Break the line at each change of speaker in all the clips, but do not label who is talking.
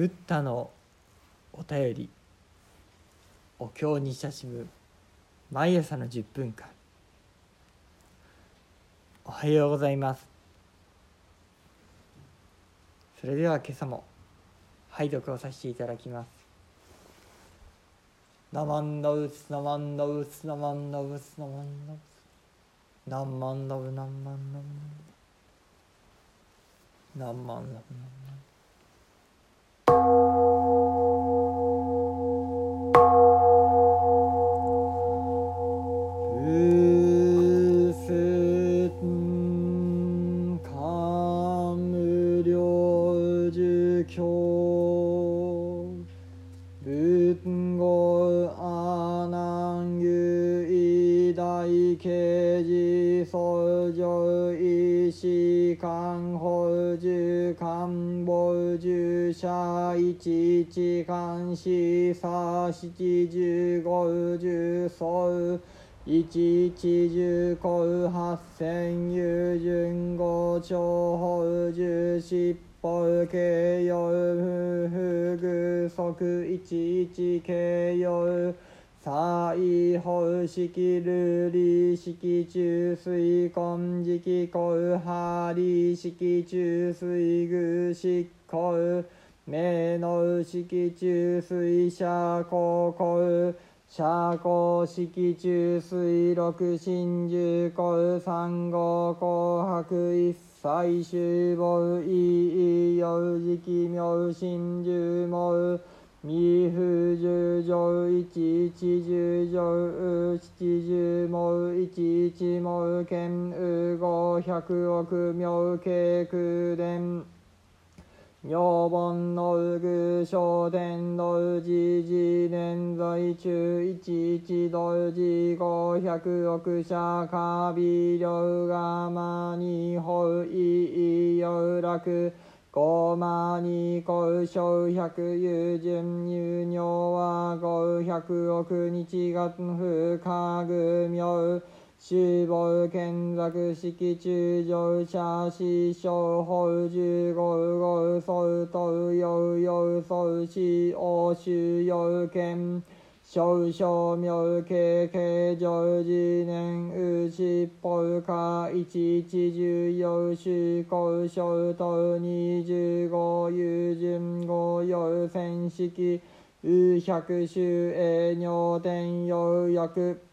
ブッダのお便り。お経に親しむ毎朝の10分間。おはようございます。それでは今朝も拝読をさせていただきます。ナマンダウスナマンダウスナマンダウスナマンダウ。スナンマンダウナンマンダウナンマンダウナンマンダウ一一漢四三七十五十総一一十五八千有順五長法十七法慶用不具足一一慶用さいほしきるりしき中水根時期こはりしき中水具しこ名の式中水車高校社交式中水六真珠校三号紅白一切集母意幼時期妙真珠門未不十条一一十条七十毛一一毛剣五百億妙慶空伝女本のうぐ商店のじじ年在中一一土じ五百億社カビ両がまにほいいよ楽五万に交渉百有順入尿は五百億日月不可具妙死亡見作式中上者死傷法十五五相当有有相死欧州要件少々妙経経常時年うしぽか一一十四種交渉と二十五有順五要戦式う百種営尿伝要約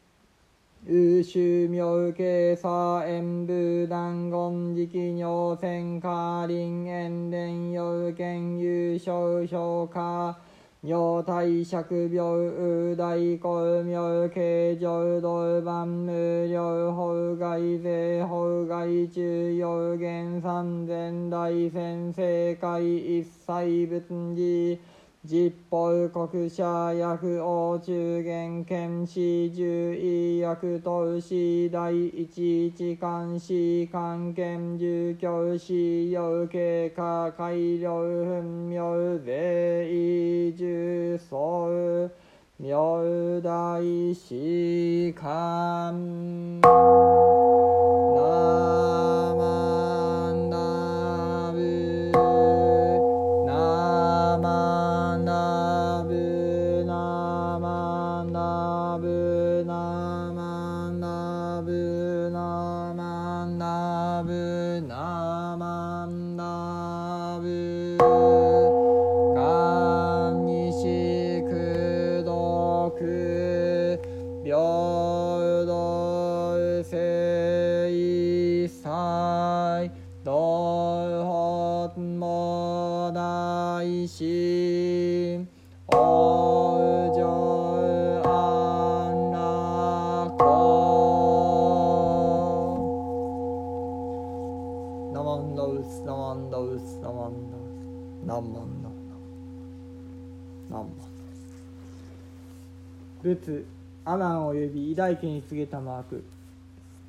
宇宙妙慶左演武断言時期尿線下林炎伝要件優勝評価尿体尺病大公妙慶浄土万無料法外税法外中要元三千大先生会一切仏事実法国社薬王中元検視十医薬投資第一一監視関係住教師要経過改良分妙税移住層妙大士官仏阿南及び偉大家に告げたマーク。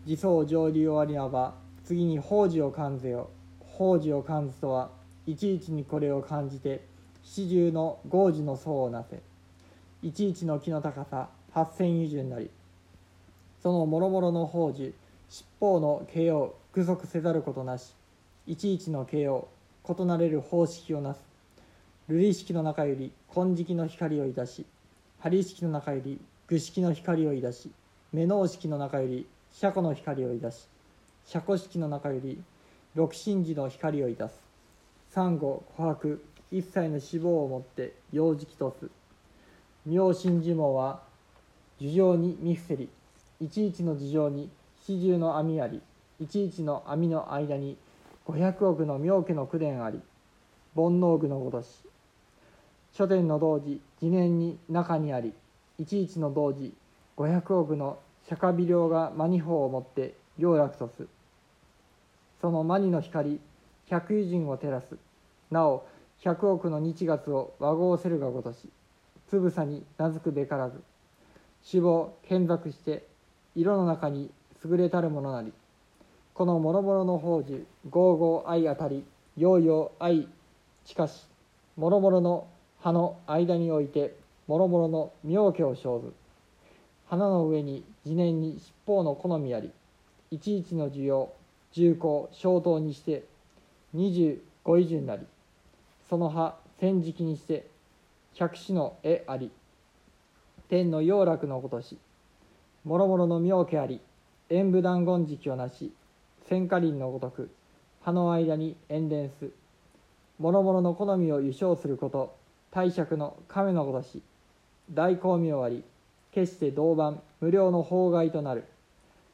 自走上流終わりなば次に法事を感ぜよ。法事を感ずとはいちいちにこれを感じて七重の豪樹の層をなせ。いちいちの木の高さ八千以上なり。その諸々の宝珠七方の形を具足せざることなし。いちいちの形を異なれる方式をなす。瑠璃式の中より金色の光をいたし針式の中より具式の光をいたし目脳式の中より車庫の光をいたし車庫式の中より六神寺の光をいたす。三五琥珀一切の脂肪をもって幼児期とす。妙心呪文は樹状に見伏せりいちいちの樹状に四重の網ありいちいちの網の間に五百億の妙家の口伝あり煩悩具のごとし書店の同時次年に中にありいちいちの同時五百億の釈迦微量がマニ法をもって良楽とす。そのマニの光百油人を照らす。なお百億の日月を和合せるがごとしつぶさに名付くべからず。死亡検索して色の中に優れたるものなりこの諸々の宝珠合々愛あたり陽々愛しかし諸々の葉の間において諸々の妙家を生ず花の上に次年に七宝の好みありいちいちの需要重厚小等にして二十五以順なりその葉千時期にして百種の絵あり天の陽楽のことし諸々の妙家あり演武断言時期をなし千花林のごとく葉の間に演伝す。諸々の好みを優勝すること大釈の亀のごとし大光明あり決して銅板無料の法外となる。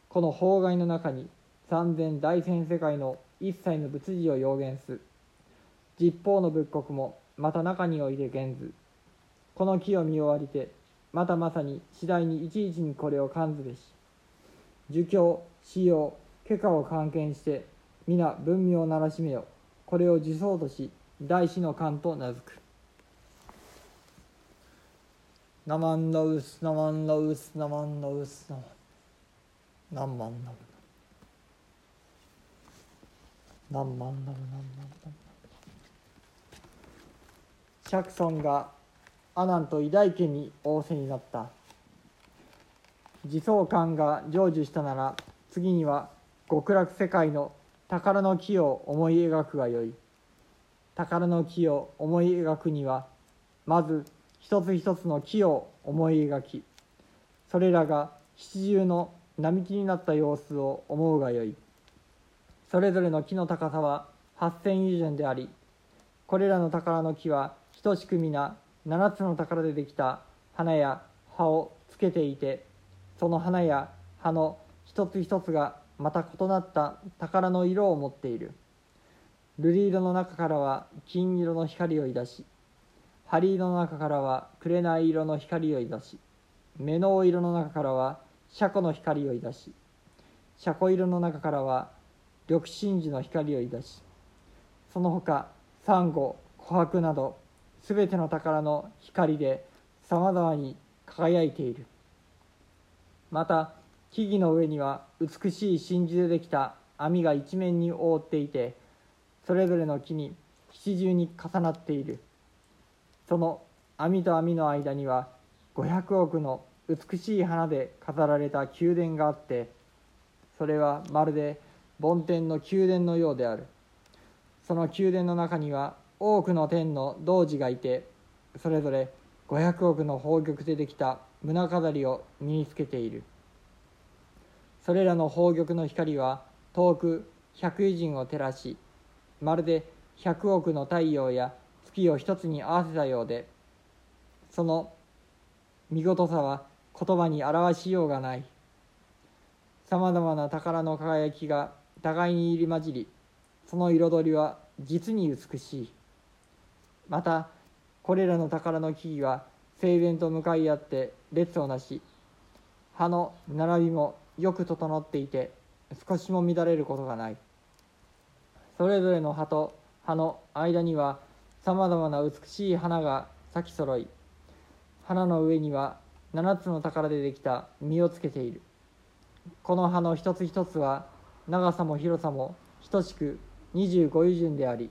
この法外の中に三千大千世界の一切の仏事を要言す。実法の仏国もまた中において現ずこの木を見終わりてまたまさに次第にいちいちにこれを感ずべし儒教使用許可を関係して皆文明をならしめよ。これを受相とし大師の官と名付く。ナマンダウスナマンダウスナマンダウスナマンナンマンダウナンマンダウナンマンダウ釈尊が阿南と偉大家に仰せになった。自相観が成就したなら次には極楽世界の宝の木を思い描くがよい。宝の木を思い描くにはまず一つ一つの木を思い描きそれらが七重の並木になった様子を思うがよい。それぞれの木の高さは八千以順でありこれらの宝の木は等しく皆七つの宝でできた花や葉をつけていてその花や葉の一つ一つがまた異なった宝の色を持っている。瑠璃色の中からは金色の光をいだし針色の中からは紅色の光をいだし目の色の中からは車庫の光をいだし車庫色の中からは緑真珠の光をいだしその他サンゴ琥珀などすべての宝の光でさまざまに輝いている。また木々の上には美しい真珠でできた網が一面に覆っていてそれぞれの木に七重に重なっている。その網と網の間には500億の美しい花で飾られた宮殿があってそれはまるで梵天の宮殿のようである。その宮殿の中には多くの天の童子がいてそれぞれ500億の宝玉でできた胸飾りを身につけている。それらの宝玉の光は遠く百余人を照らしまるで百億の太陽や月を一つに合わせたようでその見事さは言葉に表しようがない。さまざまな宝の輝きが互いに入り混じりその彩りは実に美しい。またこれらの宝の木々は整然と向かい合って列をなし葉の並びもよく整っていて少しも乱れることがない。それぞれの葉と葉の間にはさまざまな美しい花が咲き揃い花の上には7つの宝でできた実をつけている。この葉の一つ一つは長さも広さも等しく25余順であり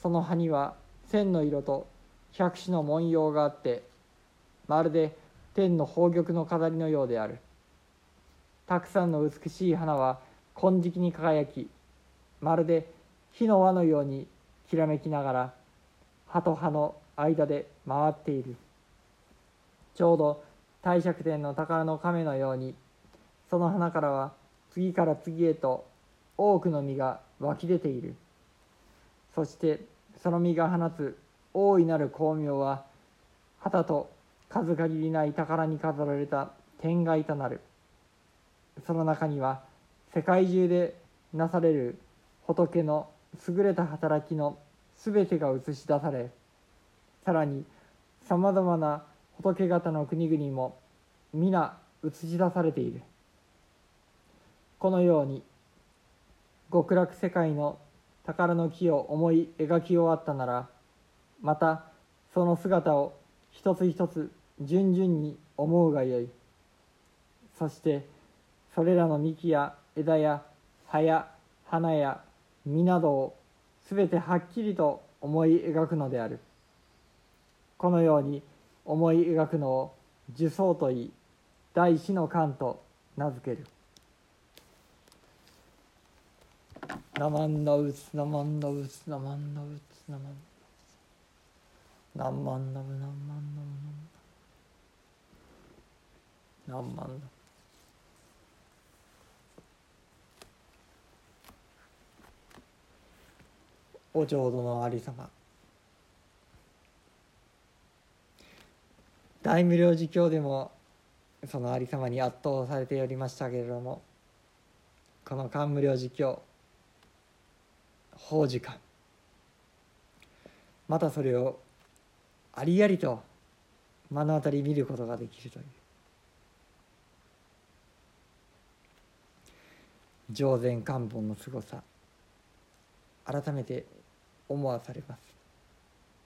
その葉には千の色と百種の文様があってまるで天の宝玉の飾りのようである。たくさんの美しい花は金色に輝きまるで火の輪のようにきらめきながら葉と葉の間で回っている。ちょうど帝釈天の宝の亀のようにその花からは次から次へと多くの実が湧き出ている。そしてその実が放つ大いなる光明は旗と数限りない宝に飾られた天外となる。その中には世界中でなされる仏の優れた働きのすべてが映し出されさらにさまざまな仏方の国々も皆映し出されている。このように極楽世界の宝の木を思い描き終わったならまたその姿を一つ一つ順々に思うがよい。そしてそれらの幹や枝や葉や花や実などをすべてはっきりと思い描くのである。このように思い描くのを呪詛といい第四の観と名付ける「ナマンナウツナマンナウツナマンナウツナマンナウツナマンナムナマンナムナマンナムお浄土のありさま。大無量寿経でもそのありさまに圧倒されておりましたけれどもこの漢無量寿経法時間またそれをありありと目の当たり見ることができるという。上善漢本のすごさ改めて思わされます。